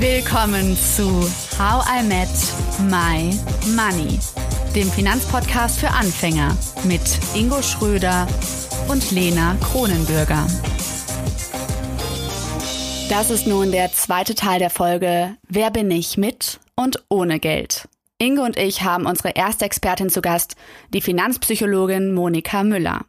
Willkommen zu How I Met My Money, dem Finanzpodcast für Anfänger mit Ingo Schröder und Lena Kronenbürger. Das ist nun der zweite Teil der Folge Wer bin ich mit und ohne Geld? Ingo und ich haben unsere erste Expertin zu Gast, die Finanzpsychologin Monika Müller.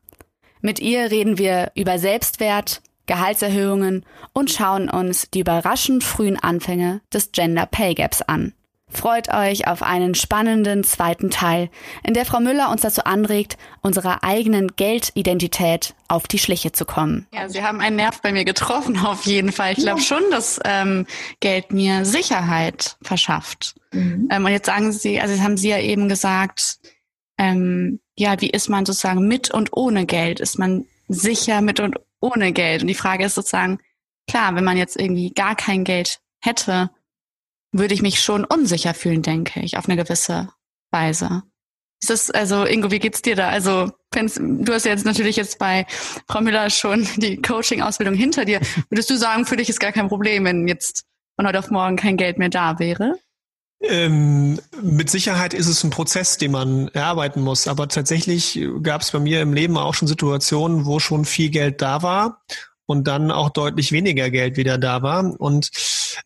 Mit ihr reden wir über Selbstwert, Gehaltserhöhungen und schauen uns die überraschend frühen Anfänge des Gender Pay Gaps an. Freut euch auf einen spannenden zweiten Teil, in der Frau Müller uns dazu anregt, unserer eigenen Geldidentität auf die Schliche zu kommen. Ja, Sie haben einen Nerv bei mir getroffen, auf jeden Fall. Ich glaube schon, dass ähm, Geld mir Sicherheit verschafft. Mhm. Ähm, und jetzt sagen Sie, also haben Sie ja eben gesagt, ähm, ja, wie ist man sozusagen mit und ohne Geld? Ist man sicher mit und ohne Geld. Und die Frage ist sozusagen, klar, wenn man jetzt irgendwie gar kein Geld hätte, würde ich mich schon unsicher fühlen, denke ich, auf eine gewisse Weise. Ist das, also Ingo, wie geht's dir da? Also, du hast jetzt natürlich jetzt bei Frau Müller schon die Coaching-Ausbildung hinter dir. Würdest du sagen, für dich ist gar kein Problem, wenn jetzt von heute auf morgen kein Geld mehr da wäre? Ähm, mit Sicherheit ist es ein Prozess, den man erarbeiten muss. Aber tatsächlich gab es bei mir im Leben auch schon Situationen, wo schon viel Geld da war und dann auch deutlich weniger Geld wieder da war. Und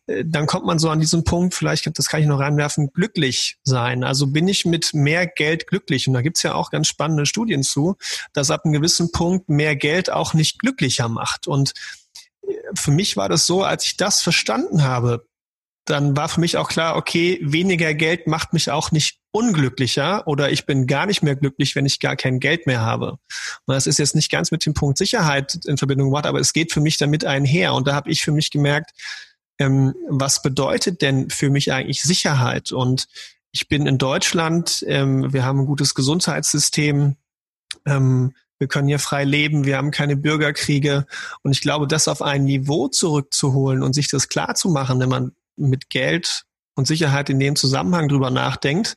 äh, dann kommt man so an diesen Punkt, vielleicht, das kann ich noch reinwerfen, glücklich sein. Also bin ich mit mehr Geld glücklich? Und da gibt's ja auch ganz spannende Studien zu, dass ab einem gewissen Punkt mehr Geld auch nicht glücklicher macht. Und äh, für mich war das so, als ich das verstanden habe, dann war für mich auch klar, okay, weniger Geld macht mich auch nicht unglücklicher oder ich bin gar nicht mehr glücklich, wenn ich gar kein Geld mehr habe. Und das ist jetzt nicht ganz mit dem Punkt Sicherheit in Verbindung gebracht, aber es geht für mich damit einher. Und da habe ich für mich gemerkt, ähm, was bedeutet denn für mich eigentlich Sicherheit? Und ich bin in Deutschland, ähm, wir haben ein gutes Gesundheitssystem, ähm, wir können hier frei leben, wir haben keine Bürgerkriege. Und ich glaube, das auf ein Niveau zurückzuholen und sich das klar zu machen, wenn man mit Geld und Sicherheit in dem Zusammenhang drüber nachdenkt.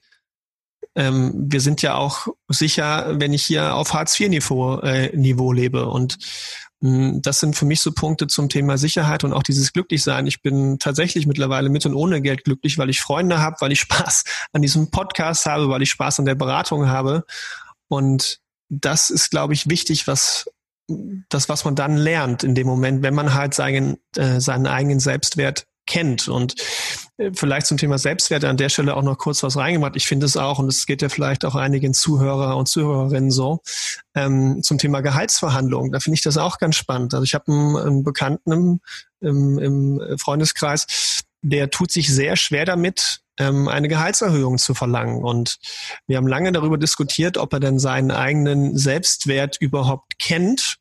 Ähm, wir sind ja auch sicher, wenn ich hier auf Hartz-IV-Niveau äh, Niveau lebe. Und mh, hm, das sind für mich so Punkte zum Thema Sicherheit und auch dieses Glücklichsein. Ich bin tatsächlich mittlerweile mit und ohne Geld glücklich, weil ich Freunde habe, weil ich Spaß an diesem Podcast habe, weil ich Spaß an der Beratung habe. Und das ist, glaube ich, wichtig, was das, was man dann lernt in dem Moment, wenn man halt seinen, äh, seinen eigenen Selbstwert kennt. Und äh, vielleicht zum Thema Selbstwert an der Stelle auch noch kurz was reingemacht. Ich finde es auch, und es geht ja vielleicht auch einigen Zuhörer und Zuhörerinnen so, ähm, zum Thema Gehaltsverhandlungen. Da finde ich das auch ganz spannend. Also ich habe einen, einen Bekannten im, im, im Freundeskreis, der tut sich sehr schwer damit, ähm, eine Gehaltserhöhung zu verlangen. Und wir haben lange darüber diskutiert, ob er denn seinen eigenen Selbstwert überhaupt kennt.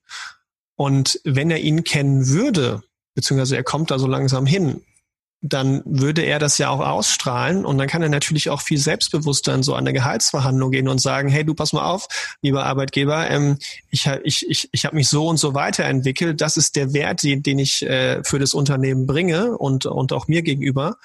Und wenn er ihn kennen würde, beziehungsweise er kommt da so langsam hin, dann würde er das ja auch ausstrahlen und dann kann er natürlich auch viel selbstbewusster in so eine Gehaltsverhandlung gehen und sagen, hey, du pass mal auf, lieber Arbeitgeber, ähm, ich, ich, ich, ich habe mich so und so weiterentwickelt, das ist der Wert, den, den ich äh, für das Unternehmen bringe und, und auch mir gegenüber.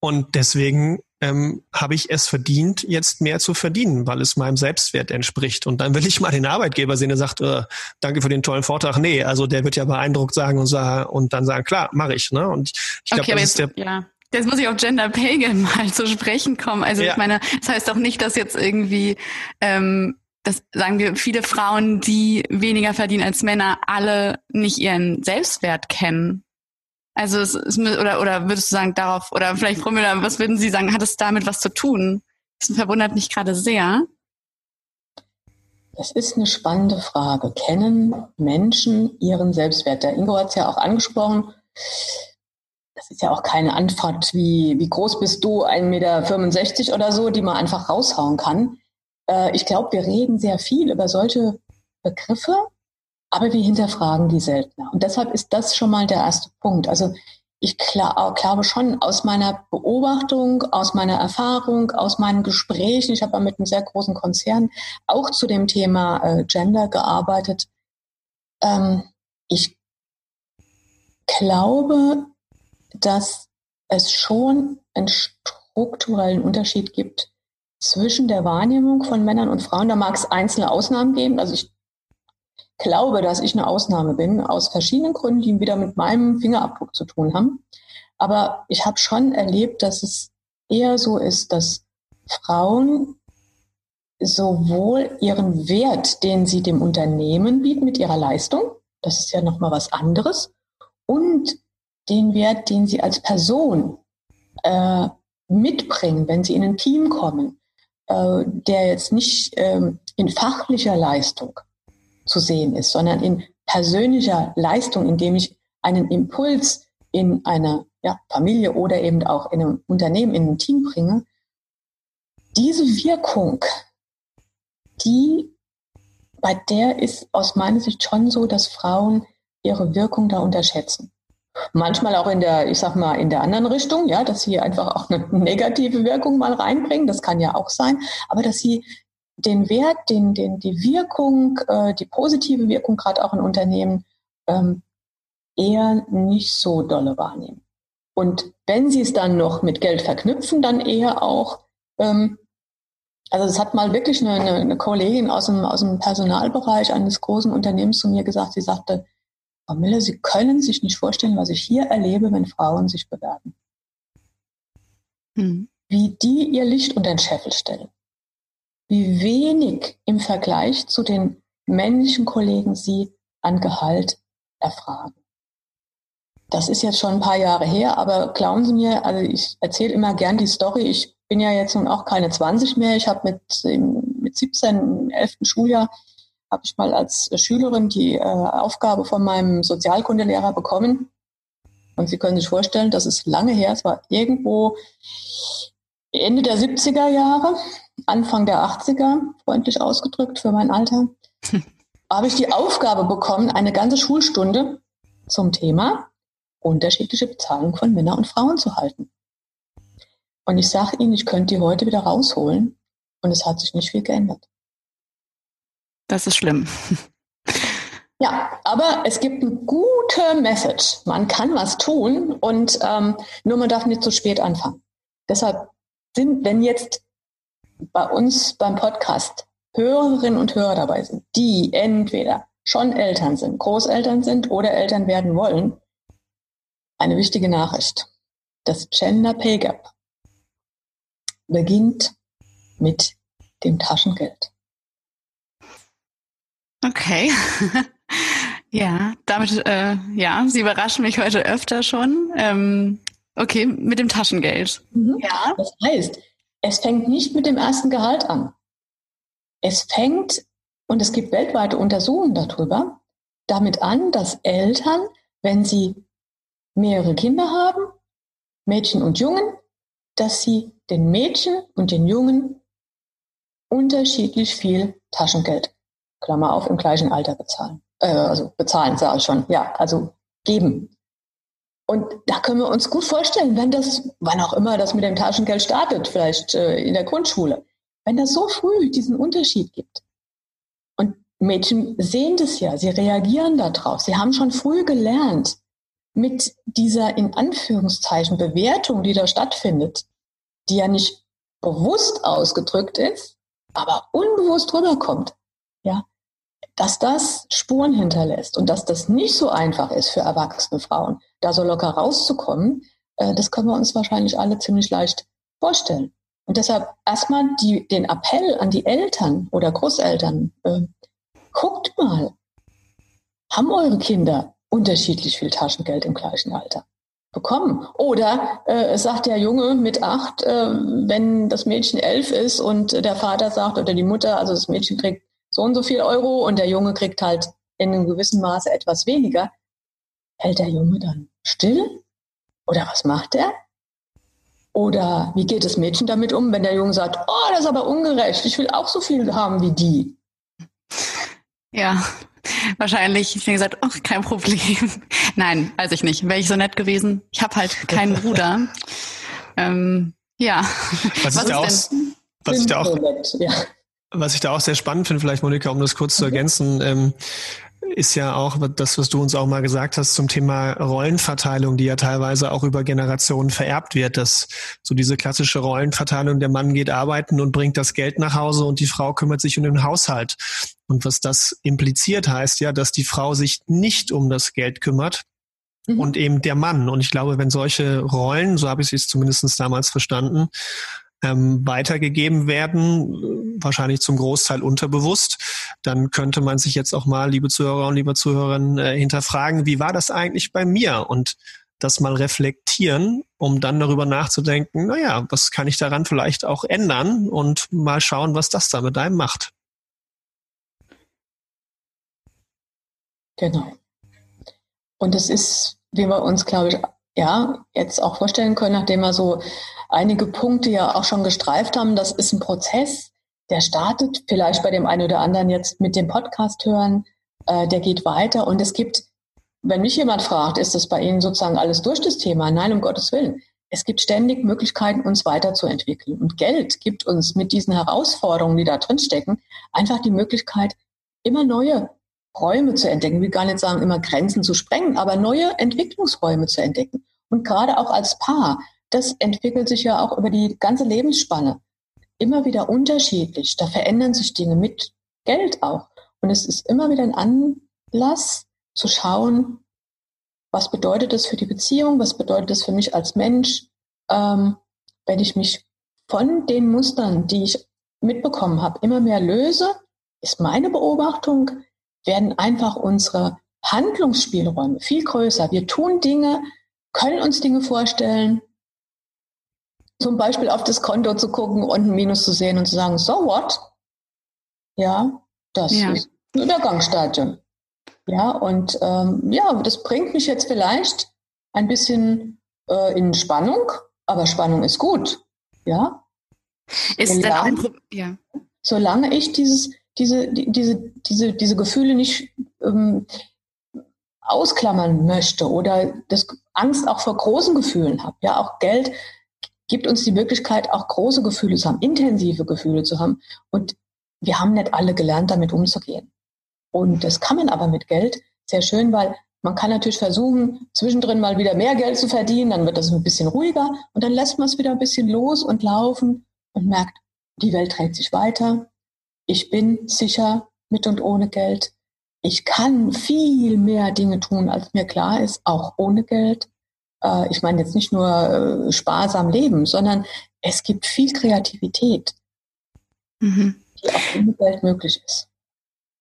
Und deswegen ähm, habe ich es verdient, jetzt mehr zu verdienen, weil es meinem Selbstwert entspricht. Und dann will ich mal den Arbeitgeber sehen, der sagt, äh, danke für den tollen Vortrag. Nee, also der wird ja beeindruckt sagen und, sagen, und dann sagen, klar, mache ich. Ne? Und ich glaube, okay, das ist der ja. Jetzt muss ich auf Gender Pay mal zu sprechen kommen. Also ja. ich meine, das heißt doch nicht, dass jetzt irgendwie, ähm, das sagen wir, viele Frauen, die weniger verdienen als Männer, alle nicht ihren Selbstwert kennen. Also es ist, oder oder würdest du sagen darauf oder vielleicht Frau Müller, was würden Sie sagen, hat es damit was zu tun? Das verwundert mich gerade sehr. Das ist eine spannende Frage. Kennen Menschen ihren Selbstwert? Der Ingo hat es ja auch angesprochen. Das ist ja auch keine Antwort wie, wie groß bist du, 1,65 Meter oder so, die man einfach raushauen kann. Äh, ich glaube, wir reden sehr viel über solche Begriffe, aber wir hinterfragen die seltener. Und deshalb ist das schon mal der erste Punkt. Also ich glaube schon aus meiner Beobachtung, aus meiner Erfahrung, aus meinen Gesprächen, ich habe mit einem sehr großen Konzern auch zu dem Thema äh, Gender gearbeitet. Ähm, ich glaube, dass es schon einen strukturellen Unterschied gibt zwischen der Wahrnehmung von Männern und Frauen. Da mag es einzelne Ausnahmen geben. Also ich glaube, dass ich eine Ausnahme bin, aus verschiedenen Gründen, die wieder mit meinem Fingerabdruck zu tun haben. Aber ich habe schon erlebt, dass es eher so ist, dass Frauen sowohl ihren Wert, den sie dem Unternehmen bieten mit ihrer Leistung, das ist ja nochmal was anderes, und den Wert, den sie als Person äh, mitbringen, wenn sie in ein Team kommen, äh, der jetzt nicht äh, in fachlicher Leistung zu sehen ist, sondern in persönlicher Leistung, indem ich einen Impuls in einer ja, Familie oder eben auch in einem Unternehmen, in einem Team bringe, diese Wirkung die, bei der ist aus meiner Sicht schon so, dass Frauen ihre Wirkung da unterschätzen. Manchmal auch in der, ich sag mal, in der anderen Richtung, ja, dass sie einfach auch eine negative Wirkung mal reinbringen, das kann ja auch sein, aber dass sie den Wert, den, den, die Wirkung, äh, die positive Wirkung gerade auch in Unternehmen ähm, eher nicht so dolle wahrnehmen. Und wenn sie es dann noch mit Geld verknüpfen, dann eher auch ähm, also es hat mal wirklich eine, eine, eine Kollegin aus dem, aus dem Personalbereich eines großen Unternehmens zu mir gesagt, sie sagte, Frau Miller, Sie können sich nicht vorstellen, was ich hier erlebe, wenn Frauen sich bewerben. Hm. Wie die ihr Licht unter den Scheffel stellen. Wie wenig im Vergleich zu den männlichen Kollegen sie an Gehalt erfragen. Das ist jetzt schon ein paar Jahre her, aber glauben Sie mir, also ich erzähle immer gern die Story. Ich bin ja jetzt nun auch keine 20 mehr. Ich habe mit, mit 17, im 11. Schuljahr, habe ich mal als Schülerin die äh, Aufgabe von meinem Sozialkundelehrer bekommen. Und Sie können sich vorstellen, das ist lange her. Es war irgendwo Ende der 70er Jahre, Anfang der 80er, freundlich ausgedrückt für mein Alter. habe ich die Aufgabe bekommen, eine ganze Schulstunde zum Thema unterschiedliche Bezahlung von Männern und Frauen zu halten. Und ich sage Ihnen, ich könnte die heute wieder rausholen und es hat sich nicht viel geändert. Das ist schlimm. Ja, aber es gibt eine gute Message. Man kann was tun und ähm, nur man darf nicht zu spät anfangen. Deshalb sind, wenn jetzt bei uns beim Podcast Hörerinnen und Hörer dabei sind, die entweder schon Eltern sind, Großeltern sind oder Eltern werden wollen, eine wichtige Nachricht. Das Gender Pay Gap beginnt mit dem Taschengeld. Okay. ja, damit, äh, ja, Sie überraschen mich heute öfter schon. Ähm, okay, mit dem Taschengeld. Mhm. Ja. Das heißt, es fängt nicht mit dem ersten Gehalt an. Es fängt, und es gibt weltweite Untersuchungen darüber, damit an, dass Eltern, wenn sie mehrere Kinder haben, Mädchen und Jungen, dass sie den Mädchen und den Jungen unterschiedlich viel Taschengeld, Klammer auf, im gleichen Alter bezahlen. Äh, also bezahlen, sage ich schon. Ja, also geben. Und da können wir uns gut vorstellen, wenn das, wann auch immer das mit dem Taschengeld startet, vielleicht äh, in der Grundschule, wenn das so früh diesen Unterschied gibt. Und Mädchen sehen das ja, sie reagieren darauf. Sie haben schon früh gelernt, mit dieser in Anführungszeichen Bewertung, die da stattfindet, die ja nicht bewusst ausgedrückt ist, aber unbewusst rüberkommt, ja, dass das Spuren hinterlässt und dass das nicht so einfach ist für erwachsene Frauen, da so locker rauszukommen, äh, das können wir uns wahrscheinlich alle ziemlich leicht vorstellen. Und deshalb erstmal die, den Appell an die Eltern oder Großeltern, äh, guckt mal, haben eure Kinder unterschiedlich viel Taschengeld im gleichen Alter bekommen. Oder äh, sagt der Junge mit acht, äh, wenn das Mädchen elf ist und der Vater sagt oder die Mutter, also das Mädchen kriegt so und so viel Euro und der Junge kriegt halt in einem gewissen Maße etwas weniger, hält der Junge dann still? Oder was macht er? Oder wie geht das Mädchen damit um, wenn der Junge sagt, oh, das ist aber ungerecht, ich will auch so viel haben wie die? Ja, Wahrscheinlich, ich habe gesagt, ach, kein Problem. Nein, weiß ich nicht. Wäre ich so nett gewesen. Ich habe halt keinen Bruder. Ähm, ja. Was, was, ich auch, was, ich da auch, ja. was ich da auch sehr spannend finde, vielleicht Monika, um das kurz zu ergänzen, ähm, ist ja auch das, was du uns auch mal gesagt hast zum Thema Rollenverteilung, die ja teilweise auch über Generationen vererbt wird. Dass so diese klassische Rollenverteilung, der Mann geht arbeiten und bringt das Geld nach Hause und die Frau kümmert sich um den Haushalt. Und was das impliziert heißt ja, dass die Frau sich nicht um das Geld kümmert, mhm. und eben der Mann. Und ich glaube, wenn solche Rollen, so habe ich es zumindest damals verstanden, ähm, weitergegeben werden, wahrscheinlich zum Großteil unterbewusst, dann könnte man sich jetzt auch mal, liebe Zuhörer und liebe Zuhörerinnen, äh, hinterfragen, wie war das eigentlich bei mir? Und das mal reflektieren, um dann darüber nachzudenken, naja, was kann ich daran vielleicht auch ändern und mal schauen, was das da mit einem macht. Genau. Und es ist, wie wir uns, glaube ich, ja, jetzt auch vorstellen können, nachdem wir so einige Punkte ja auch schon gestreift haben, das ist ein Prozess, der startet vielleicht bei dem einen oder anderen jetzt mit dem Podcast hören, äh, der geht weiter und es gibt, wenn mich jemand fragt, ist das bei Ihnen sozusagen alles durch das Thema? Nein, um Gottes Willen. Es gibt ständig Möglichkeiten, uns weiterzuentwickeln. Und Geld gibt uns mit diesen Herausforderungen, die da drin stecken, einfach die Möglichkeit, immer neue Räume zu entdecken. Ich will gar nicht sagen, immer Grenzen zu sprengen, aber neue Entwicklungsräume zu entdecken. Und gerade auch als Paar, das entwickelt sich ja auch über die ganze Lebensspanne. Immer wieder unterschiedlich. Da verändern sich Dinge mit Geld auch. Und es ist immer wieder ein Anlass zu schauen, was bedeutet das für die Beziehung, was bedeutet das für mich als Mensch, ähm, wenn ich mich von den Mustern, die ich mitbekommen habe, immer mehr löse, ist meine Beobachtung, werden einfach unsere Handlungsspielräume viel größer. Wir tun Dinge, können uns Dinge vorstellen, zum Beispiel auf das Konto zu gucken und ein Minus zu sehen und zu sagen, so what? Ja, das ja. ist ein Übergangsstadium. Ja, und ähm, ja, das bringt mich jetzt vielleicht ein bisschen äh, in Spannung, aber Spannung ist gut. Ja. Ist solange, auch ein Pro ja. Solange ich dieses diese, diese, diese, diese Gefühle nicht ähm, ausklammern möchte oder das Angst auch vor großen Gefühlen habe. Ja, auch Geld gibt uns die Möglichkeit, auch große Gefühle zu haben, intensive Gefühle zu haben. Und wir haben nicht alle gelernt, damit umzugehen. Und das kann man aber mit Geld sehr schön, weil man kann natürlich versuchen, zwischendrin mal wieder mehr Geld zu verdienen, dann wird das ein bisschen ruhiger und dann lässt man es wieder ein bisschen los und laufen und merkt, die Welt dreht sich weiter, ich bin sicher mit und ohne Geld. Ich kann viel mehr Dinge tun, als mir klar ist, auch ohne Geld. Äh, ich meine jetzt nicht nur äh, sparsam leben, sondern es gibt viel Kreativität, mhm. die auch ohne Geld möglich ist.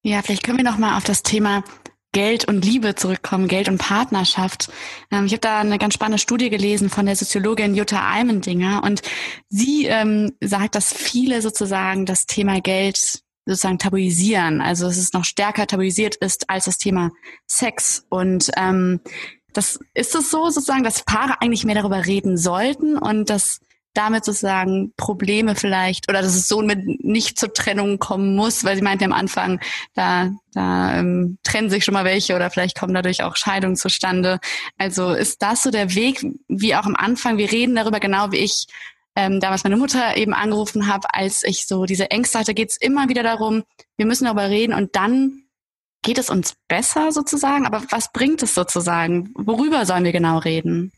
Ja, vielleicht können wir noch mal auf das Thema Geld und Liebe zurückkommen, Geld und Partnerschaft. Ähm, ich habe da eine ganz spannende Studie gelesen von der Soziologin Jutta Almendinger und sie ähm, sagt, dass viele sozusagen das Thema Geld sozusagen tabuisieren, also dass es noch stärker tabuisiert ist als das Thema Sex. Und ähm, das ist es so sozusagen, dass Paare eigentlich mehr darüber reden sollten und dass damit sozusagen Probleme vielleicht oder dass es so mit nicht zur Trennung kommen muss, weil sie meinte am Anfang, da, da ähm, trennen sich schon mal welche oder vielleicht kommen dadurch auch Scheidungen zustande. Also ist das so der Weg, wie auch am Anfang, wir reden darüber genau wie ich ähm, damals meine Mutter eben angerufen habe, als ich so diese Ängste hatte, geht es immer wieder darum, wir müssen darüber reden und dann geht es uns besser sozusagen. Aber was bringt es sozusagen? Worüber sollen wir genau reden?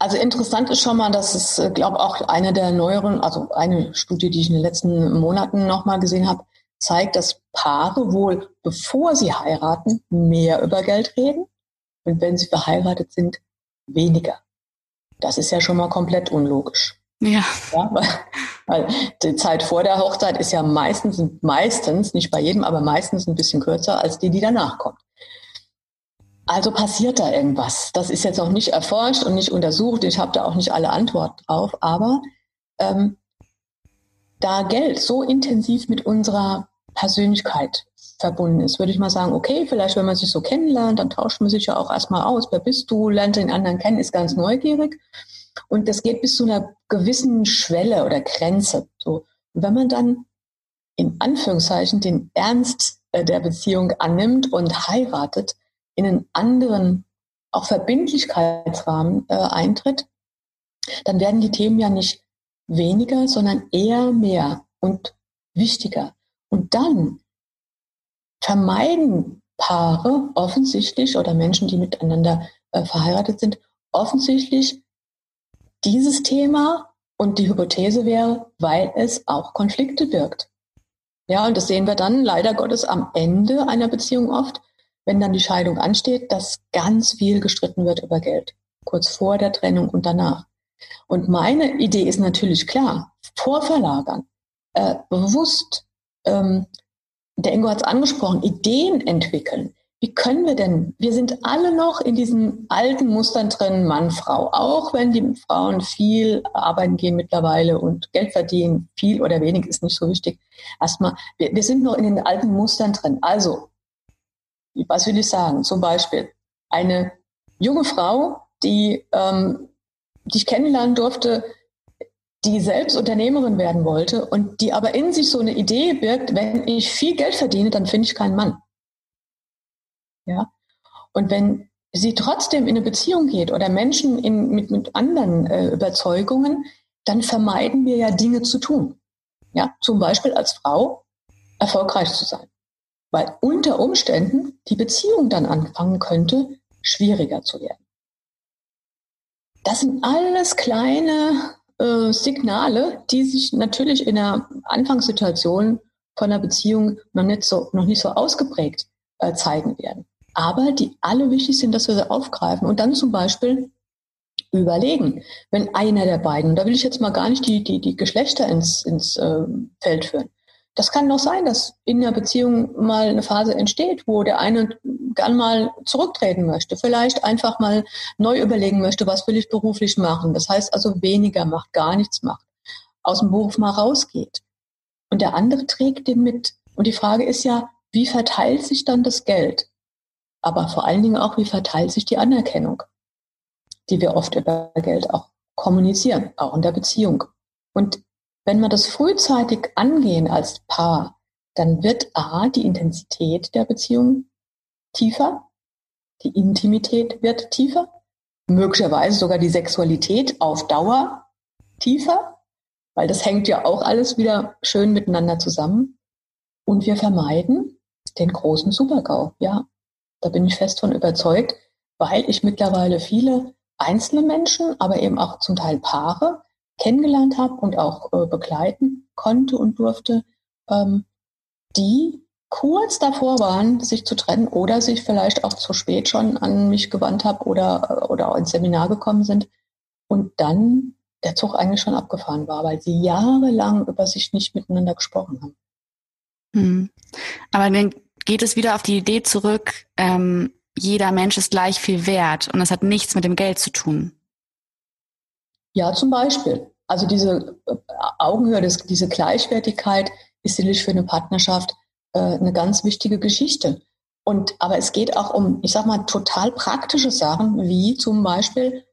Also interessant ist schon mal, dass es, äh, glaube auch eine der neueren, also eine Studie, die ich in den letzten Monaten nochmal gesehen habe, zeigt, dass Paare wohl, bevor sie heiraten, mehr über Geld reden und wenn sie verheiratet sind, weniger. Das ist ja schon mal komplett unlogisch. Ja. ja weil, weil, die Zeit vor der Hochzeit ist ja meistens, meistens, nicht bei jedem, aber meistens ein bisschen kürzer als die, die danach kommt. Also passiert da irgendwas. Das ist jetzt noch nicht erforscht und nicht untersucht. Ich habe da auch nicht alle Antworten drauf. Aber ähm, da Geld so intensiv mit unserer Persönlichkeit verbunden ist, würde ich mal sagen, okay, vielleicht wenn man sich so kennenlernt, dann tauscht man sich ja auch erstmal aus. Wer bist du? Lernt den anderen kennen, ist ganz neugierig. Und das geht bis zu einer gewissen Schwelle oder Grenze. So. Wenn man dann in Anführungszeichen den Ernst äh, der Beziehung annimmt und heiratet, in einen anderen, auch Verbindlichkeitsrahmen äh, eintritt, dann werden die Themen ja nicht weniger, sondern eher mehr und wichtiger. Und dann vermeiden Paare offensichtlich oder Menschen, die miteinander äh, verheiratet sind, offensichtlich dieses Thema und die Hypothese wäre, weil es auch Konflikte birgt. Ja, und das sehen wir dann leider Gottes am Ende einer Beziehung oft, wenn dann die Scheidung ansteht, dass ganz viel gestritten wird über Geld. Kurz vor der Trennung und danach. Und meine Idee ist natürlich klar, vorverlagern, äh, bewusst, ähm, der Ingo hat es angesprochen, Ideen entwickeln. Wie können wir denn, wir sind alle noch in diesen alten Mustern drin, Mann, Frau, auch wenn die Frauen viel arbeiten gehen mittlerweile und Geld verdienen, viel oder wenig ist nicht so wichtig. Erstmal, wir, wir sind noch in den alten Mustern drin. Also, was will ich sagen? Zum Beispiel eine junge Frau, die, ähm, die ich kennenlernen durfte, die selbst Unternehmerin werden wollte und die aber in sich so eine Idee birgt, wenn ich viel Geld verdiene, dann finde ich keinen Mann. Ja? Und wenn sie trotzdem in eine Beziehung geht oder Menschen in, mit, mit anderen äh, Überzeugungen, dann vermeiden wir ja Dinge zu tun. Ja? Zum Beispiel als Frau erfolgreich zu sein. Weil unter Umständen die Beziehung dann anfangen könnte, schwieriger zu werden. Das sind alles kleine äh, Signale, die sich natürlich in der Anfangssituation von einer Beziehung noch nicht so, noch nicht so ausgeprägt äh, zeigen werden aber die alle wichtig sind, dass wir sie aufgreifen und dann zum Beispiel überlegen, wenn einer der beiden, da will ich jetzt mal gar nicht die, die, die Geschlechter ins, ins äh, Feld führen. Das kann doch sein, dass in der Beziehung mal eine Phase entsteht, wo der eine gern mal zurücktreten möchte, vielleicht einfach mal neu überlegen möchte, was will ich beruflich machen. Das heißt also weniger macht, gar nichts macht, aus dem Beruf mal rausgeht. Und der andere trägt den mit. Und die Frage ist ja, wie verteilt sich dann das Geld? aber vor allen Dingen auch, wie verteilt sich die Anerkennung, die wir oft über Geld auch kommunizieren, auch in der Beziehung. Und wenn wir das frühzeitig angehen als Paar, dann wird A, die Intensität der Beziehung tiefer, die Intimität wird tiefer, möglicherweise sogar die Sexualität auf Dauer tiefer, weil das hängt ja auch alles wieder schön miteinander zusammen. Und wir vermeiden den großen Supergau, ja. Da bin ich fest von überzeugt, weil ich mittlerweile viele einzelne Menschen, aber eben auch zum Teil Paare kennengelernt habe und auch äh, begleiten konnte und durfte, ähm, die kurz davor waren, sich zu trennen oder sich vielleicht auch zu spät schon an mich gewandt habe oder, äh, oder ins Seminar gekommen sind und dann der Zug eigentlich schon abgefahren war, weil sie jahrelang über sich nicht miteinander gesprochen haben. Hm. Aber dann geht es wieder auf die Idee zurück, ähm, jeder Mensch ist gleich viel wert und das hat nichts mit dem Geld zu tun. Ja, zum Beispiel. Also diese äh, Augenhöhe, diese Gleichwertigkeit ist sicherlich für eine Partnerschaft äh, eine ganz wichtige Geschichte. Und, aber es geht auch um, ich sag mal, total praktische Sachen, wie zum Beispiel,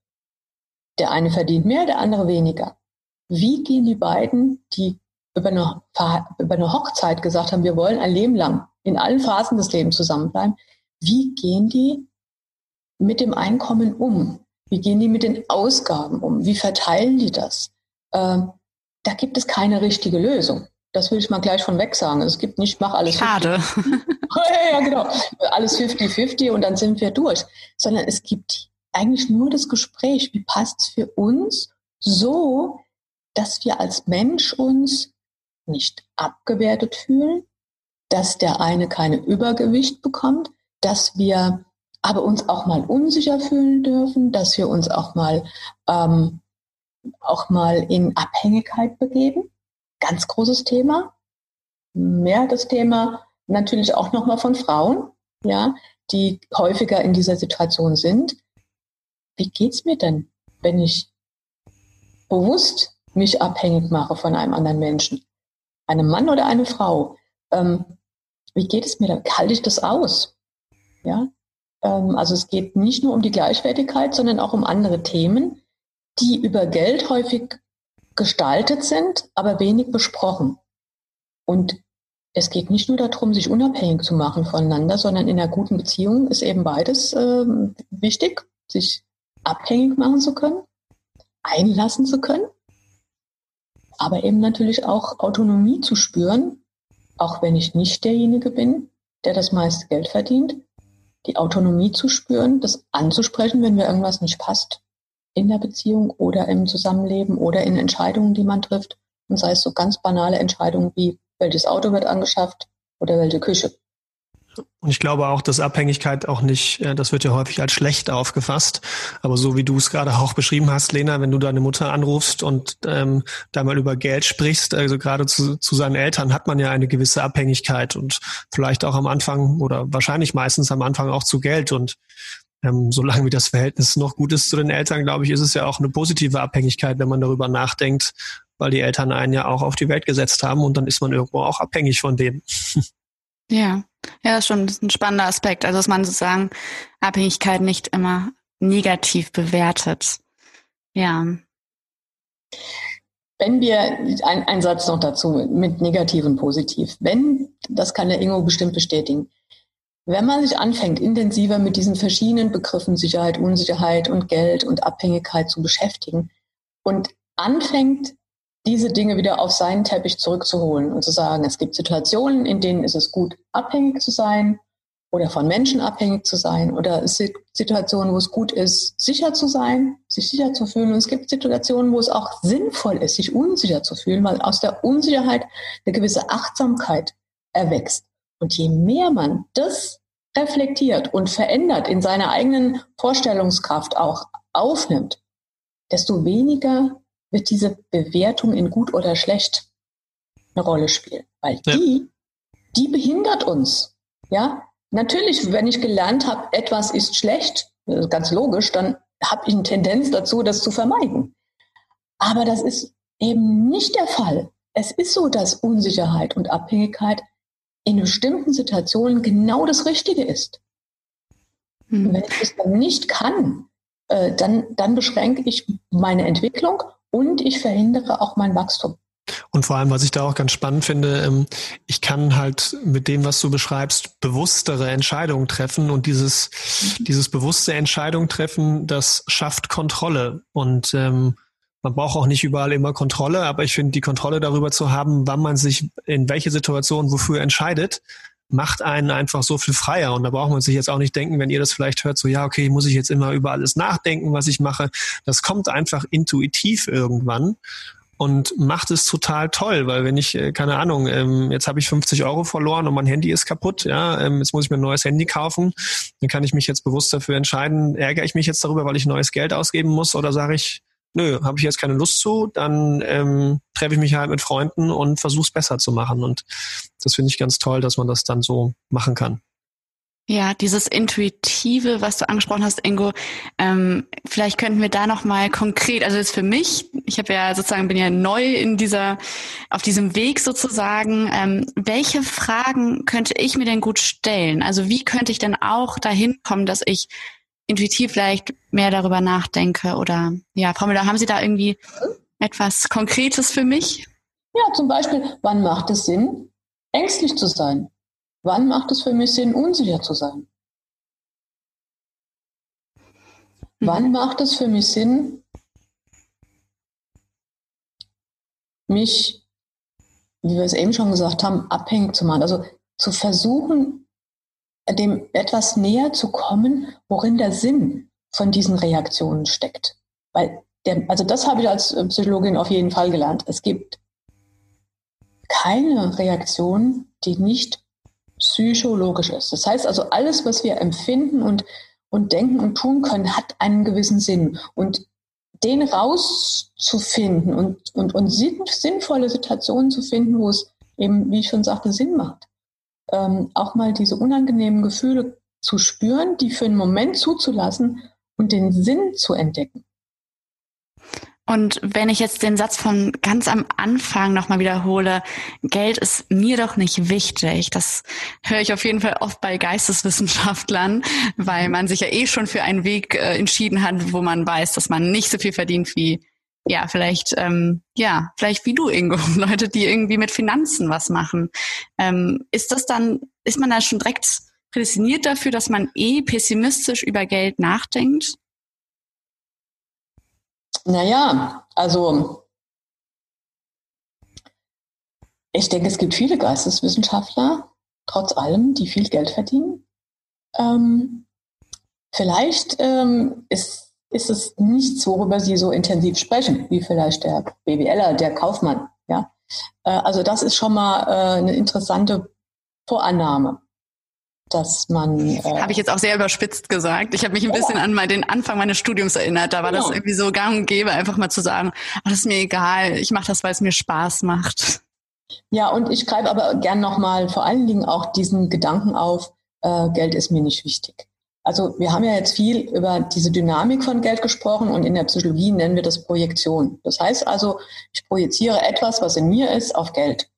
der eine verdient mehr, der andere weniger. Wie gehen die beiden, die über eine, über eine Hochzeit gesagt haben, wir wollen ein Leben lang in allen Phasen des Lebens zusammenbleiben. Wie gehen die mit dem Einkommen um? Wie gehen die mit den Ausgaben um? Wie verteilen die das? Ähm, da gibt es keine richtige Lösung. Das will ich mal gleich von weg sagen. Es gibt nicht, mach alles. Schade. 50. ja, genau. Alles 50-50 und dann sind wir durch. Sondern es gibt eigentlich nur das Gespräch. Wie passt es für uns so, dass wir als Mensch uns nicht abgewertet fühlen, dass der eine keine Übergewicht bekommt, dass wir aber uns auch mal unsicher fühlen dürfen, dass wir uns auch mal ähm, auch mal in Abhängigkeit begeben. Ganz großes Thema. Mehr das Thema natürlich auch nochmal von Frauen, ja, die häufiger in dieser Situation sind. Wie geht's mir denn, wenn ich bewusst mich abhängig mache von einem anderen Menschen? Einem Mann oder eine Frau? Ähm, wie geht es mir da? Halte ich das aus? Ja, also es geht nicht nur um die Gleichwertigkeit, sondern auch um andere Themen, die über Geld häufig gestaltet sind, aber wenig besprochen. Und es geht nicht nur darum, sich unabhängig zu machen voneinander, sondern in einer guten Beziehung ist eben beides äh, wichtig, sich abhängig machen zu können, einlassen zu können, aber eben natürlich auch Autonomie zu spüren auch wenn ich nicht derjenige bin, der das meiste Geld verdient, die Autonomie zu spüren, das anzusprechen, wenn mir irgendwas nicht passt in der Beziehung oder im Zusammenleben oder in Entscheidungen, die man trifft. Und sei es so ganz banale Entscheidungen wie, welches Auto wird angeschafft oder welche Küche. Und ich glaube auch, dass Abhängigkeit auch nicht, äh, das wird ja häufig als schlecht aufgefasst. Aber so wie du es gerade auch beschrieben hast, Lena, wenn du deine Mutter anrufst und ähm, da mal über Geld sprichst, also gerade zu, zu seinen Eltern hat man ja eine gewisse Abhängigkeit und vielleicht auch am Anfang oder wahrscheinlich meistens am Anfang auch zu Geld. Und ähm, solange wie das Verhältnis noch gut ist zu den Eltern, glaube ich, ist es ja auch eine positive Abhängigkeit, wenn man darüber nachdenkt, weil die Eltern einen ja auch auf die Welt gesetzt haben und dann ist man irgendwo auch abhängig von denen. Ja, ja, schon ein spannender Aspekt. Also, dass man sozusagen Abhängigkeit nicht immer negativ bewertet. Ja. Wenn wir, ein, ein Satz noch dazu, mit negativ und positiv. Wenn, das kann der Ingo bestimmt bestätigen, wenn man sich anfängt, intensiver mit diesen verschiedenen Begriffen Sicherheit, Unsicherheit und Geld und Abhängigkeit zu beschäftigen und anfängt, diese Dinge wieder auf seinen Teppich zurückzuholen und zu sagen, es gibt Situationen, in denen ist es gut, abhängig zu sein oder von Menschen abhängig zu sein oder es gibt Situationen, wo es gut ist, sicher zu sein, sich sicher zu fühlen und es gibt Situationen, wo es auch sinnvoll ist, sich unsicher zu fühlen, weil aus der Unsicherheit eine gewisse Achtsamkeit erwächst. Und je mehr man das reflektiert und verändert in seiner eigenen Vorstellungskraft auch aufnimmt, desto weniger wird diese Bewertung in gut oder schlecht eine Rolle spielen. Weil ja. die, die behindert uns. Ja, natürlich, wenn ich gelernt habe, etwas ist schlecht, ganz logisch, dann habe ich eine Tendenz dazu, das zu vermeiden. Aber das ist eben nicht der Fall. Es ist so, dass Unsicherheit und Abhängigkeit in bestimmten Situationen genau das Richtige ist. Hm. Wenn ich das dann nicht kann, äh, dann, dann beschränke ich meine Entwicklung und ich verhindere auch mein Wachstum. Und vor allem, was ich da auch ganz spannend finde, ähm, ich kann halt mit dem, was du beschreibst, bewusstere Entscheidungen treffen und dieses, mhm. dieses bewusste Entscheidung treffen, das schafft Kontrolle und ähm, man braucht auch nicht überall immer Kontrolle, aber ich finde, die Kontrolle darüber zu haben, wann man sich in welche Situation wofür entscheidet, macht einen einfach so viel freier. Und da braucht man sich jetzt auch nicht denken, wenn ihr das vielleicht hört, so ja, okay, muss ich jetzt immer über alles nachdenken, was ich mache. Das kommt einfach intuitiv irgendwann und macht es total toll, weil wenn ich, äh, keine Ahnung, ähm, jetzt habe ich 50 Euro verloren und mein Handy ist kaputt, ja, ähm, jetzt muss ich mir ein neues Handy kaufen, dann kann ich mich jetzt bewusst dafür entscheiden, ärgere ich mich jetzt darüber, weil ich neues Geld ausgeben muss oder sage ich, nö, habe ich jetzt keine Lust zu, dann ähm, treffe ich mich halt mit Freunden und versuche es besser zu machen. Und das finde ich ganz toll, dass man das dann so machen kann. Ja, dieses Intuitive, was du angesprochen hast, Ingo, ähm, vielleicht könnten wir da nochmal konkret, also jetzt für mich, ich habe ja sozusagen, bin ja neu in dieser, auf diesem Weg sozusagen, ähm, welche Fragen könnte ich mir denn gut stellen? Also wie könnte ich denn auch dahin kommen, dass ich intuitiv vielleicht mehr darüber nachdenke oder ja, Frau Müller, haben Sie da irgendwie etwas Konkretes für mich? Ja, zum Beispiel, wann macht es Sinn, ängstlich zu sein? Wann macht es für mich Sinn, unsicher zu sein? Mhm. Wann macht es für mich Sinn, mich, wie wir es eben schon gesagt haben, abhängig zu machen? Also zu versuchen, dem etwas näher zu kommen, worin der Sinn von diesen Reaktionen steckt. Weil der, also das habe ich als Psychologin auf jeden Fall gelernt. Es gibt keine Reaktion, die nicht psychologisch ist. Das heißt also, alles, was wir empfinden und, und denken und tun können, hat einen gewissen Sinn. Und den rauszufinden und, und, und sinnvolle Situationen zu finden, wo es eben, wie ich schon sagte, Sinn macht ähm, auch mal diese unangenehmen Gefühle zu spüren, die für einen Moment zuzulassen und den Sinn zu entdecken. Und wenn ich jetzt den Satz von ganz am Anfang nochmal wiederhole, Geld ist mir doch nicht wichtig. Das höre ich auf jeden Fall oft bei Geisteswissenschaftlern, weil man sich ja eh schon für einen Weg äh, entschieden hat, wo man weiß, dass man nicht so viel verdient wie ja, vielleicht, ähm, ja, vielleicht wie du, Ingo, Leute, die irgendwie mit Finanzen was machen. Ähm, ist das dann, ist man da schon direkt prädestiniert dafür, dass man eh pessimistisch über Geld nachdenkt? Naja, also ich denke, es gibt viele Geisteswissenschaftler, trotz allem, die viel Geld verdienen. Ähm, vielleicht ähm, ist, ist es nichts, worüber sie so intensiv sprechen, wie vielleicht der BWLer, der Kaufmann. Ja? Äh, also das ist schon mal äh, eine interessante Vorannahme dass man. Äh, habe ich jetzt auch sehr überspitzt gesagt. Ich habe mich ein ja. bisschen an mal den Anfang meines Studiums erinnert. Da war genau. das irgendwie so gang und gäbe, einfach mal zu sagen, ach, das ist mir egal, ich mache das, weil es mir Spaß macht. Ja, und ich greife aber gern nochmal vor allen Dingen auch diesen Gedanken auf, äh, Geld ist mir nicht wichtig. Also wir haben ja jetzt viel über diese Dynamik von Geld gesprochen und in der Psychologie nennen wir das Projektion. Das heißt also, ich projiziere etwas, was in mir ist, auf Geld.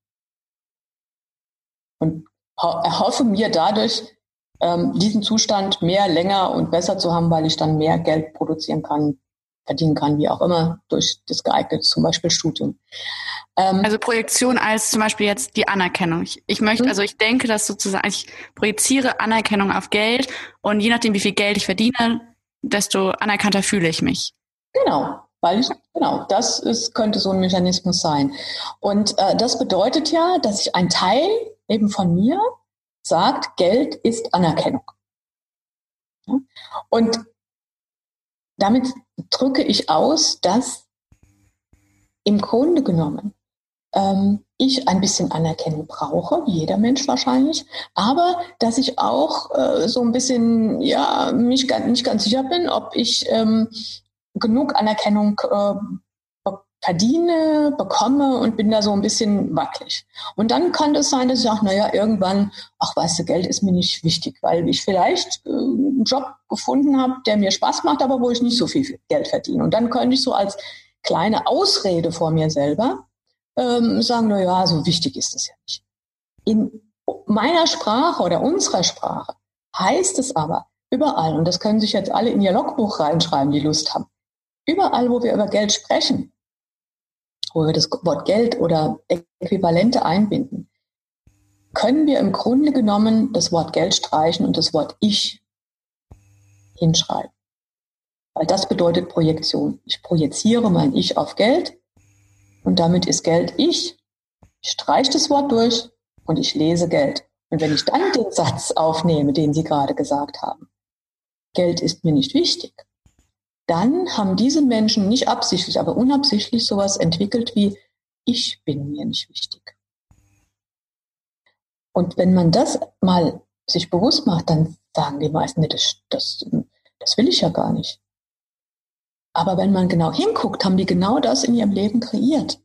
Und erhoffe mir dadurch, ähm, diesen Zustand mehr, länger und besser zu haben, weil ich dann mehr Geld produzieren kann, verdienen kann, wie auch immer, durch das geeignete zum Beispiel Studium. Ähm, also Projektion als zum Beispiel jetzt die Anerkennung. Ich, ich möchte, mhm. also ich denke, dass sozusagen, ich projiziere Anerkennung auf Geld und je nachdem, wie viel Geld ich verdiene, desto anerkannter fühle ich mich. Genau, weil ich, genau, das ist, könnte so ein Mechanismus sein. Und äh, das bedeutet ja, dass ich ein Teil eben von mir sagt, Geld ist Anerkennung. Und damit drücke ich aus, dass im Grunde genommen ähm, ich ein bisschen Anerkennung brauche, wie jeder Mensch wahrscheinlich, aber dass ich auch äh, so ein bisschen, ja, mich nicht ganz sicher bin, ob ich ähm, genug Anerkennung äh, verdiene, bekomme und bin da so ein bisschen wackelig. Und dann kann das sein, dass ich sage, naja, irgendwann, ach weißt du, Geld ist mir nicht wichtig, weil ich vielleicht äh, einen Job gefunden habe, der mir Spaß macht, aber wo ich nicht so viel Geld verdiene. Und dann könnte ich so als kleine Ausrede vor mir selber ähm, sagen, naja, so wichtig ist es ja nicht. In meiner Sprache oder unserer Sprache heißt es aber überall, und das können sich jetzt alle in ihr Logbuch reinschreiben, die Lust haben, überall, wo wir über Geld sprechen, wo wir das Wort Geld oder Äquivalente einbinden, können wir im Grunde genommen das Wort Geld streichen und das Wort Ich hinschreiben. Weil das bedeutet Projektion. Ich projiziere mein Ich auf Geld und damit ist Geld ich. Ich streiche das Wort durch und ich lese Geld. Und wenn ich dann den Satz aufnehme, den Sie gerade gesagt haben, Geld ist mir nicht wichtig, dann haben diese Menschen nicht absichtlich, aber unabsichtlich sowas entwickelt wie, ich bin mir nicht wichtig. Und wenn man das mal sich bewusst macht, dann sagen die meisten, nee, das, das, das will ich ja gar nicht. Aber wenn man genau hinguckt, haben die genau das in ihrem Leben kreiert.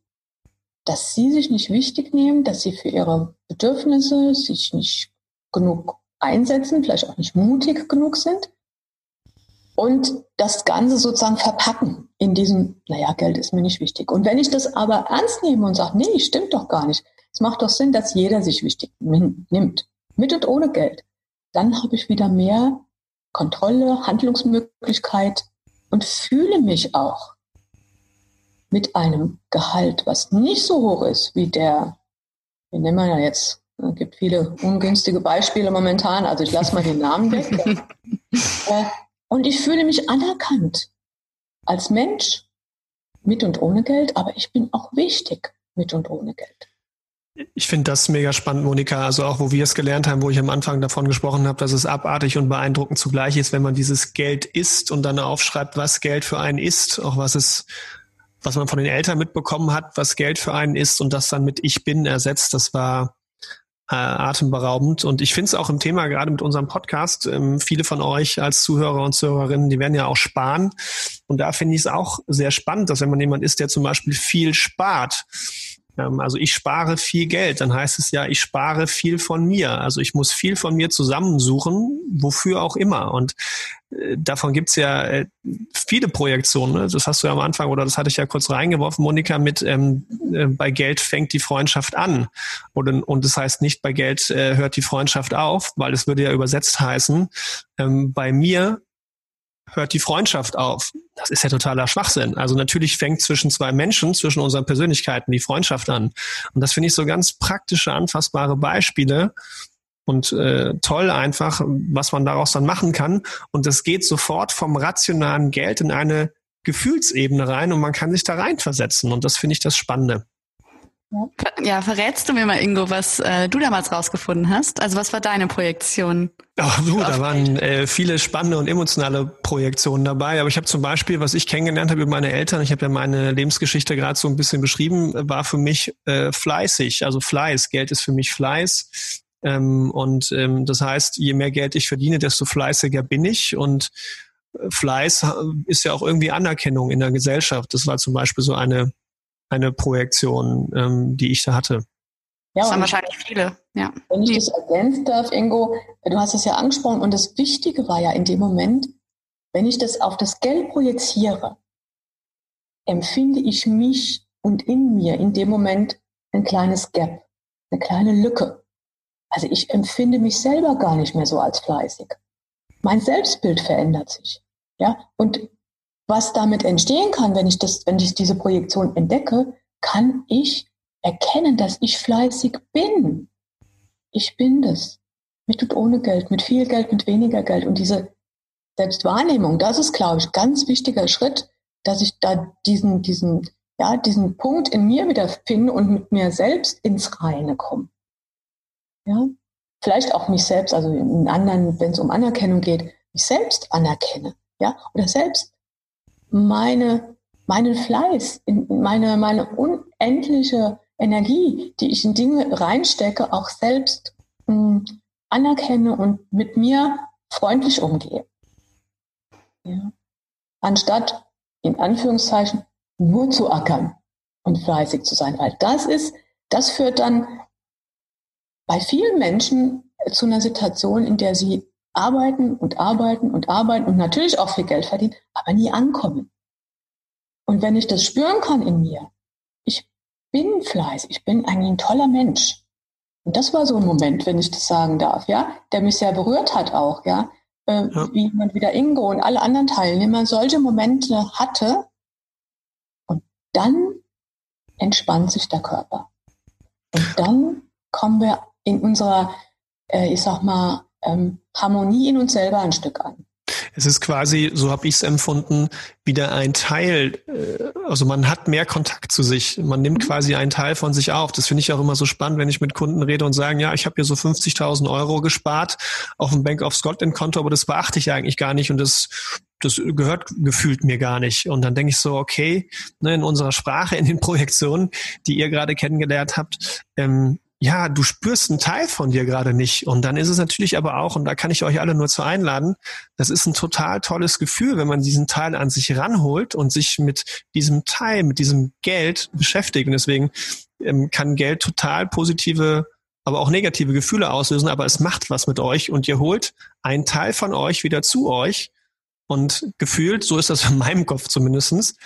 Dass sie sich nicht wichtig nehmen, dass sie für ihre Bedürfnisse sich nicht genug einsetzen, vielleicht auch nicht mutig genug sind und das Ganze sozusagen verpacken in diesem, naja, Geld ist mir nicht wichtig. Und wenn ich das aber ernst nehme und sage, nee, stimmt doch gar nicht, es macht doch Sinn, dass jeder sich wichtig nimmt, mit und ohne Geld, dann habe ich wieder mehr Kontrolle, Handlungsmöglichkeit und fühle mich auch mit einem Gehalt, was nicht so hoch ist wie der, wie nennen wir ja jetzt, es gibt viele ungünstige Beispiele momentan, also ich lasse mal den Namen weg. äh, und ich fühle mich anerkannt als Mensch mit und ohne Geld, aber ich bin auch wichtig mit und ohne Geld. Ich finde das mega spannend, Monika. Also auch, wo wir es gelernt haben, wo ich am Anfang davon gesprochen habe, dass es abartig und beeindruckend zugleich ist, wenn man dieses Geld isst und dann aufschreibt, was Geld für einen ist, auch was es, was man von den Eltern mitbekommen hat, was Geld für einen ist und das dann mit Ich bin ersetzt. Das war äh, atemberaubend. Und ich finde es auch im Thema, gerade mit unserem Podcast, ähm, viele von euch als Zuhörer und Zuhörerinnen, die werden ja auch sparen. Und da finde ich es auch sehr spannend, dass wenn man jemand ist, der zum Beispiel viel spart, also ich spare viel Geld, dann heißt es ja, ich spare viel von mir. Also ich muss viel von mir zusammensuchen, wofür auch immer. Und äh, davon gibt's ja äh, viele Projektionen. Ne? Das hast du ja am Anfang, oder das hatte ich ja kurz reingeworfen, Monika, mit ähm, äh, bei Geld fängt die Freundschaft an. Und, und das heißt nicht, bei Geld äh, hört die Freundschaft auf, weil es würde ja übersetzt heißen, ähm, bei mir hört die Freundschaft auf. Das ist ja totaler Schwachsinn. Also natürlich fängt zwischen zwei Menschen, zwischen unseren Persönlichkeiten die Freundschaft an. Und das finde ich so ganz praktische, anfassbare Beispiele und äh, toll einfach, was man daraus dann machen kann. Und das geht sofort vom rationalen Geld in eine Gefühlsebene rein und man kann sich da reinversetzen. Und das finde ich das Spannende. Ja, verrätst du mir mal, Ingo, was äh, du damals rausgefunden hast? Also was war deine Projektion? Ach du, da waren äh, viele spannende und emotionale Projektionen dabei. Aber ich habe zum Beispiel, was ich kennengelernt habe über meine Eltern, ich habe ja meine Lebensgeschichte gerade so ein bisschen beschrieben, war für mich äh, fleißig, also Fleiß. Geld ist für mich Fleiß. Ähm, und ähm, das heißt, je mehr Geld ich verdiene, desto fleißiger bin ich. Und äh, Fleiß ist ja auch irgendwie Anerkennung in der Gesellschaft. Das war zum Beispiel so eine eine Projektion, ähm, die ich da hatte. Ja, das haben wahrscheinlich viele. Ja. Wenn ich das ergänzen darf, Ingo, du hast es ja angesprochen und das Wichtige war ja in dem Moment, wenn ich das auf das Geld projiziere, empfinde ich mich und in mir in dem Moment ein kleines Gap, eine kleine Lücke. Also ich empfinde mich selber gar nicht mehr so als fleißig. Mein Selbstbild verändert sich. Ja, und was damit entstehen kann, wenn ich das, wenn ich diese Projektion entdecke, kann ich erkennen, dass ich fleißig bin. Ich bin das. Mit und ohne Geld, mit viel Geld, mit weniger Geld. Und diese Selbstwahrnehmung, das ist, glaube ich, ganz wichtiger Schritt, dass ich da diesen, diesen, ja, diesen Punkt in mir wieder finde und mit mir selbst ins Reine komme. Ja, vielleicht auch mich selbst, also in anderen, wenn es um Anerkennung geht, mich selbst anerkenne, ja, oder selbst meine, meinen Fleiß, in meine, meine unendliche Energie, die ich in Dinge reinstecke, auch selbst mh, hm, anerkenne und mit mir freundlich umgehe. Ja. Anstatt in Anführungszeichen nur zu ackern und fleißig zu sein, weil das ist, das führt dann bei vielen Menschen zu einer Situation, in der sie arbeiten und arbeiten und arbeiten und natürlich auch viel Geld verdienen, aber nie ankommen. Und wenn ich das spüren kann in mir, ich bin fleißig, ich bin eigentlich ein toller Mensch. Und das war so ein Moment, wenn ich das sagen darf, ja, der mich sehr berührt hat auch, ja, äh, ja. wie man wieder Ingo und alle anderen Teilnehmer solche Momente hatte. Und dann entspannt sich der Körper. Und dann kommen wir in unserer, äh, ich sag mal, ähm, Harmonie in uns selber ein Stück an. Es ist quasi, so habe ich es empfunden, wieder ein Teil, äh, also man hat mehr Kontakt zu sich. Man nimmt mhm. quasi einen Teil von sich auf. Das finde ich auch immer so spannend, wenn ich mit Kunden rede und sagen, ja, ich habe hier so 50.000 Euro gespart auf dem Bank of Scotland Konto, aber das beachte ich eigentlich gar nicht und das das gehört gefühlt mir gar nicht. Und dann denke ich so, okay, ne, in unserer Sprache, in den Projektionen, die ihr gerade kennengelernt habt, ähm, ja, du spürst einen Teil von dir gerade nicht. Und dann ist es natürlich aber auch, und da kann ich euch alle nur zu einladen, das ist ein total tolles Gefühl, wenn man diesen Teil an sich ranholt und sich mit diesem Teil, mit diesem Geld beschäftigt. Und deswegen ähm, kann Geld total positive, aber auch negative Gefühle auslösen, aber es macht was mit euch und ihr holt einen Teil von euch wieder zu euch. Und gefühlt, so ist das in meinem Kopf zumindestens,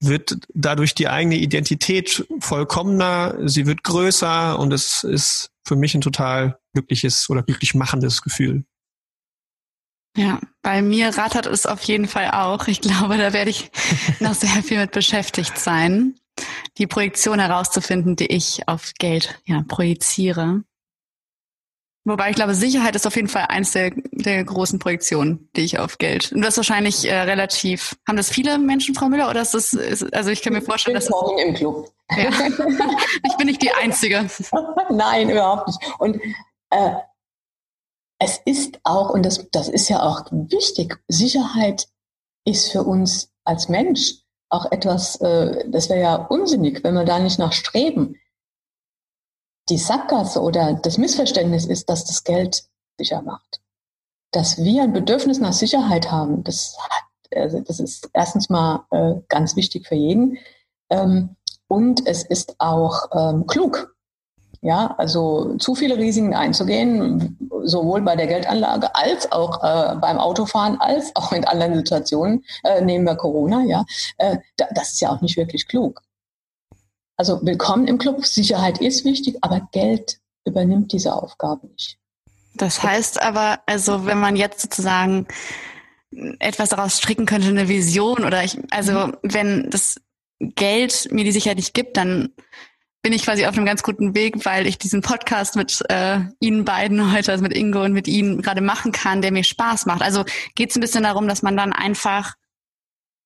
wird dadurch die eigene Identität vollkommener, sie wird größer und es ist für mich ein total glückliches oder glücklich machendes Gefühl. Ja, bei mir rattert es auf jeden Fall auch. Ich glaube, da werde ich noch sehr viel mit beschäftigt sein, die Projektion herauszufinden, die ich auf Geld ja, projiziere. Wobei ich glaube, Sicherheit ist auf jeden Fall eins der, der großen Projektionen, die ich auf Geld. Und das ist wahrscheinlich äh, relativ. Haben das viele Menschen, Frau Müller, oder ist das? Ist, also ich kann mir vorstellen, ich bin dass das, im Club. Ja. ich bin nicht die Einzige. Nein, überhaupt nicht. Und äh, es ist auch, und das, das ist ja auch wichtig. Sicherheit ist für uns als Mensch auch etwas, äh, das wäre ja unsinnig, wenn wir da nicht nach streben die Sackgasse oder das Missverständnis ist, dass das Geld sicher macht. Dass wir ein Bedürfnis nach Sicherheit haben, das, hat, also das ist erstens mal äh, ganz wichtig für jeden. Ähm, und es ist auch ähm, klug. Ja, also zu viele Risiken einzugehen, sowohl bei der Geldanlage als auch äh, beim Autofahren, als auch in anderen Situationen, äh, nehmen wir Corona, ja, äh, das ist ja auch nicht wirklich klug. Also willkommen im Club. Sicherheit ist wichtig, aber Geld übernimmt diese Aufgabe nicht. Das heißt aber, also wenn man jetzt sozusagen etwas daraus stricken könnte, eine Vision oder ich, also mhm. wenn das Geld mir die Sicherheit nicht gibt, dann bin ich quasi auf einem ganz guten Weg, weil ich diesen Podcast mit äh, Ihnen beiden heute, also mit Ingo und mit Ihnen gerade machen kann, der mir Spaß macht. Also geht es ein bisschen darum, dass man dann einfach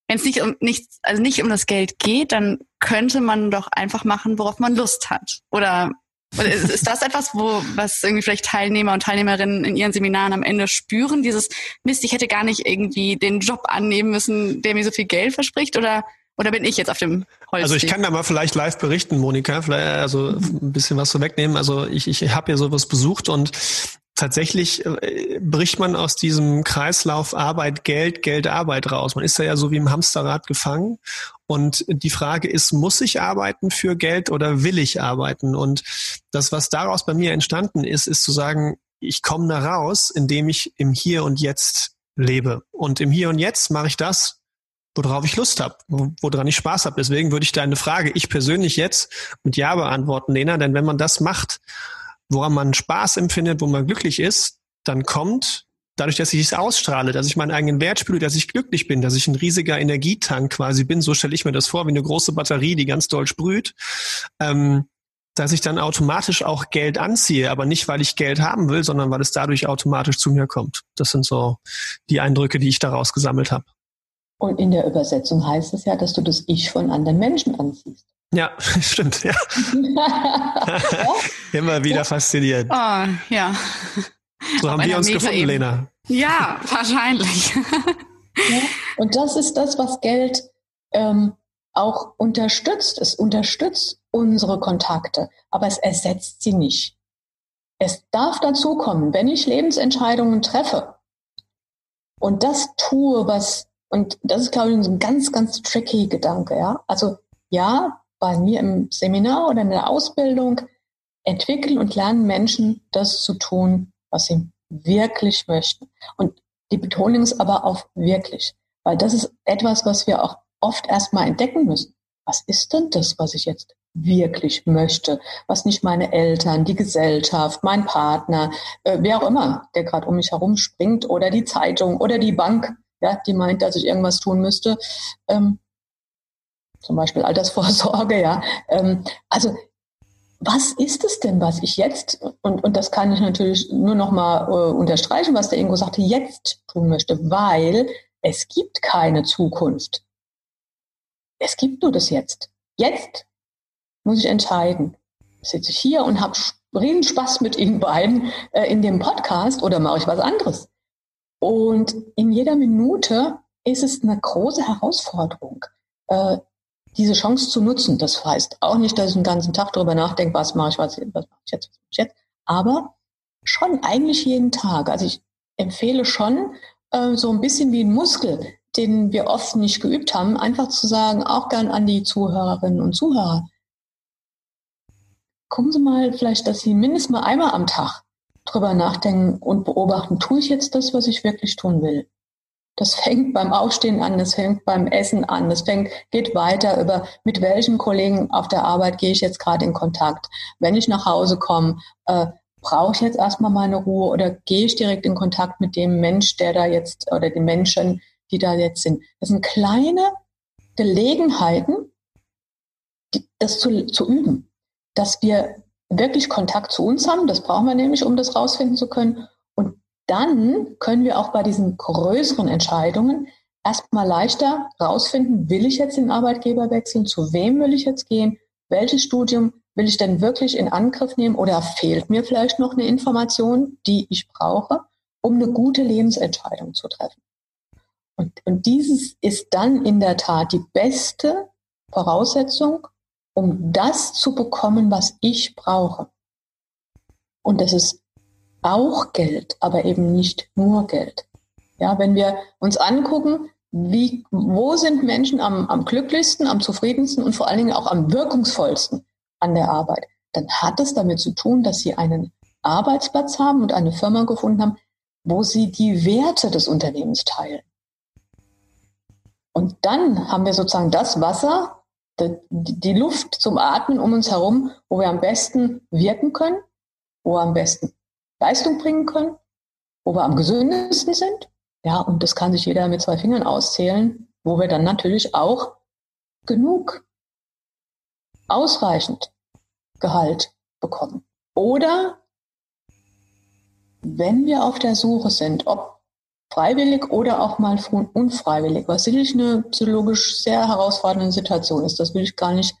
wenn es nicht um nichts, also nicht um das Geld geht, dann könnte man doch einfach machen, worauf man Lust hat. Oder, oder ist, ist das etwas, wo was irgendwie vielleicht Teilnehmer und Teilnehmerinnen in ihren Seminaren am Ende spüren? Dieses Mist, ich hätte gar nicht irgendwie den Job annehmen müssen, der mir so viel Geld verspricht, oder oder bin ich jetzt auf dem Holz? Also ich kann da mal vielleicht live berichten, Monika, vielleicht also ein bisschen was zu wegnehmen. Also ich, ich habe ja sowas besucht und tatsächlich äh, bricht man aus diesem Kreislauf Arbeit, Geld, Geld, Arbeit raus. Man ist da ja so wie im Hamsterrad gefangen. Und die Frage ist, muss ich arbeiten für Geld oder will ich arbeiten? Und das, was daraus bei mir entstanden ist, ist zu sagen, ich komme da raus, indem ich im Hier und Jetzt lebe. Und im Hier und Jetzt mache ich das, worauf ich Lust habe, woran ich Spaß habe. Deswegen würde ich deine Frage, ich persönlich jetzt mit Ja beantworten, Lena, denn wenn man das macht, woran man Spaß empfindet, wo man glücklich ist, dann kommt dadurch, dass ich es ausstrahle, dass ich meinen eigenen Wert spüre, dass ich glücklich bin, dass ich ein riesiger Energietank quasi bin, so stelle ich mir das vor, wie eine große Batterie, die ganz doll sprüht, ähm, dass ich dann automatisch auch Geld anziehe, aber nicht, weil ich Geld haben will, sondern weil es dadurch automatisch zu mir kommt. Das sind so die Eindrücke, die ich daraus gesammelt habe. Und in der Übersetzung heißt es ja, dass du das Ich von anderen Menschen anziehst. Ja, stimmt, ja. Immer wieder ja. fasziniert. Oh, ja. So haben wir uns Meta gefunden, Lena. Ja, wahrscheinlich. Ja. Und das ist das, was Geld ähm, auch unterstützt. Es unterstützt unsere Kontakte, aber es ersetzt sie nicht. Es darf dazu kommen, wenn ich Lebensentscheidungen treffe und das tue, was und das ist, glaube ich, ein ganz, ganz tricky Gedanke. Ja? Also ja, bei mir im Seminar oder in der Ausbildung entwickeln und lernen Menschen, das zu tun, was sie wirklich möchten. Und die Betonung ist aber auf wirklich, weil das ist etwas, was wir auch oft erstmal entdecken müssen. Was ist denn das, was ich jetzt wirklich möchte, was nicht meine Eltern, die Gesellschaft, mein Partner, äh, wer auch immer, der gerade um mich herum springt oder die Zeitung oder die Bank ja, die meint, dass ich irgendwas tun müsste. Ähm, zum Beispiel Altersvorsorge, ja. Ähm, also was ist es denn, was ich jetzt, und, und das kann ich natürlich nur noch mal äh, unterstreichen, was der Ingo sagte, jetzt tun möchte, weil es gibt keine Zukunft. Es gibt nur das Jetzt. Jetzt muss ich entscheiden. Sitze ich hier und habe riesen Spaß mit Ihnen beiden äh, in dem Podcast oder mache ich was anderes? Und in jeder Minute ist es eine große Herausforderung, äh, diese Chance zu nutzen. Das heißt auch nicht, dass ich den ganzen Tag darüber nachdenke, was mache ich, was, was mache ich jetzt, was mache ich jetzt. Aber schon eigentlich jeden Tag. Also ich empfehle schon äh, so ein bisschen wie ein Muskel, den wir oft nicht geübt haben, einfach zu sagen, auch gern an die Zuhörerinnen und Zuhörer. Gucken Sie mal vielleicht, dass Sie mindestens mal einmal am Tag drüber nachdenken und beobachten, tue ich jetzt das, was ich wirklich tun will? Das fängt beim Aufstehen an, das fängt beim Essen an, das fängt, geht weiter über, mit welchen Kollegen auf der Arbeit gehe ich jetzt gerade in Kontakt. Wenn ich nach Hause komme, äh, brauche ich jetzt erstmal meine Ruhe oder gehe ich direkt in Kontakt mit dem Mensch, der da jetzt, oder den Menschen, die da jetzt sind. Das sind kleine Gelegenheiten, das zu, zu üben, dass wir wirklich Kontakt zu uns haben. Das brauchen wir nämlich, um das rausfinden zu können. Dann können wir auch bei diesen größeren Entscheidungen erstmal leichter rausfinden, will ich jetzt den Arbeitgeber wechseln, zu wem will ich jetzt gehen, welches Studium will ich denn wirklich in Angriff nehmen oder fehlt mir vielleicht noch eine Information, die ich brauche, um eine gute Lebensentscheidung zu treffen. Und, und dieses ist dann in der Tat die beste Voraussetzung, um das zu bekommen, was ich brauche. Und das ist auch Geld, aber eben nicht nur Geld. Ja, wenn wir uns angucken, wie, wo sind Menschen am, am glücklichsten, am zufriedensten und vor allen Dingen auch am wirkungsvollsten an der Arbeit, dann hat es damit zu tun, dass sie einen Arbeitsplatz haben und eine Firma gefunden haben, wo sie die Werte des Unternehmens teilen. Und dann haben wir sozusagen das Wasser, die Luft zum Atmen um uns herum, wo wir am besten wirken können, wo wir am besten Leistung bringen können, wo wir am gesündesten sind. Ja, und das kann sich jeder mit zwei Fingern auszählen, wo wir dann natürlich auch genug, ausreichend Gehalt bekommen. Oder wenn wir auf der Suche sind, ob freiwillig oder auch mal unfreiwillig, was sicherlich eine psychologisch sehr herausfordernde Situation ist. Das will ich gar nicht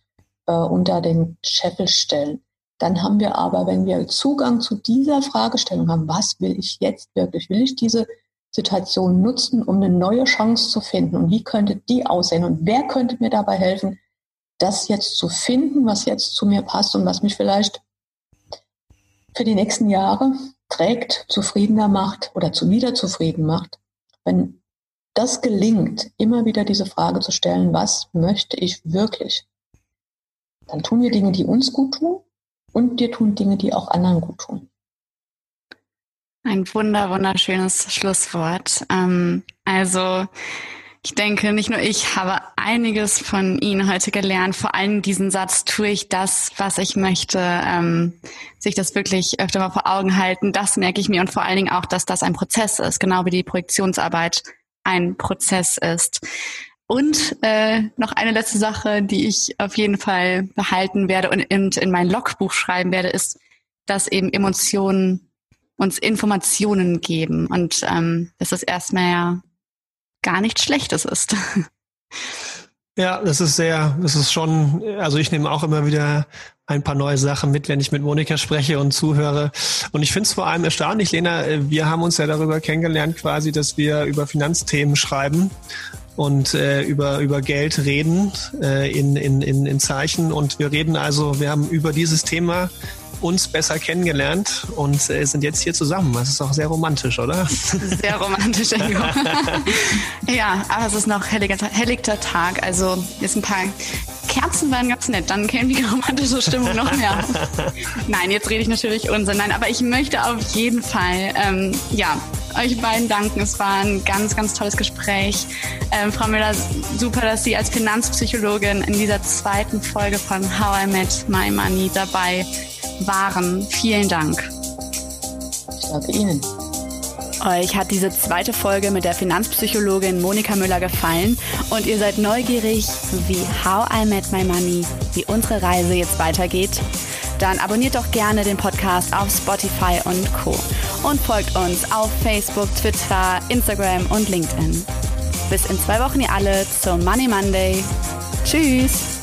äh, unter den Scheffel stellen. Dann haben wir aber, wenn wir Zugang zu dieser Fragestellung haben, was will ich jetzt wirklich? Will ich diese Situation nutzen, um eine neue Chance zu finden? Und wie könnte die aussehen? Und wer könnte mir dabei helfen, das jetzt zu finden, was jetzt zu mir passt und was mich vielleicht für die nächsten Jahre trägt, zufriedener macht oder zu wieder zufrieden macht? Wenn das gelingt, immer wieder diese Frage zu stellen, was möchte ich wirklich? Dann tun wir Dinge, die uns gut tun und wir tun Dinge, die auch anderen gut tun. Ein wunder, wunderschönes Schlusswort. Ähm, also ich denke, nicht nur ich habe einiges von Ihnen heute gelernt. Vor allem diesen Satz, tue ich das, was ich möchte, ähm, sich das wirklich öfter mal vor Augen halten. Das merke ich mir und vor allen Dingen auch, dass das ein Prozess ist, genau wie die Projektionsarbeit ein Prozess ist. Und äh, noch eine letzte Sache, die ich auf jeden Fall behalten werde und, und in mein Logbuch schreiben werde, ist, dass eben Emotionen uns Informationen geben und ähm, dass es erstmal ja gar nichts Schlechtes ist. Ja, das ist sehr, das ist schon, also ich nehme auch immer wieder ein paar neue Sachen mit, wenn ich mit Monika spreche und zuhöre. Und ich finde es vor allem erstaunlich, Lena, wir haben uns ja darüber kennengelernt quasi, dass wir über Finanzthemen schreiben und äh, über, über Geld reden äh, in, in, in, in Zeichen. Und wir reden also, wir haben über dieses Thema uns besser kennengelernt und äh, sind jetzt hier zusammen. Das ist auch sehr romantisch, oder? Sehr romantisch, Ingo. ja, aber es ist noch helliger, helligter Tag. Also jetzt ein paar Kerzen waren ganz nett. Dann käme die romantische Stimmung noch mehr. Nein, jetzt rede ich natürlich Unsinn. Nein, aber ich möchte auf jeden Fall, ähm, ja, euch beiden danken. Es war ein ganz, ganz tolles Gespräch. Ähm, Frau Müller, super, dass Sie als Finanzpsychologin in dieser zweiten Folge von How I Met My Money dabei waren. Vielen Dank. Ich danke Ihnen. Euch hat diese zweite Folge mit der Finanzpsychologin Monika Müller gefallen und ihr seid neugierig, wie How I Met My Money, wie unsere Reise jetzt weitergeht? Dann abonniert doch gerne den Podcast auf Spotify und Co. und folgt uns auf Facebook, Twitter, Instagram und LinkedIn. Bis in zwei Wochen ihr alle zum Money Monday. Tschüss!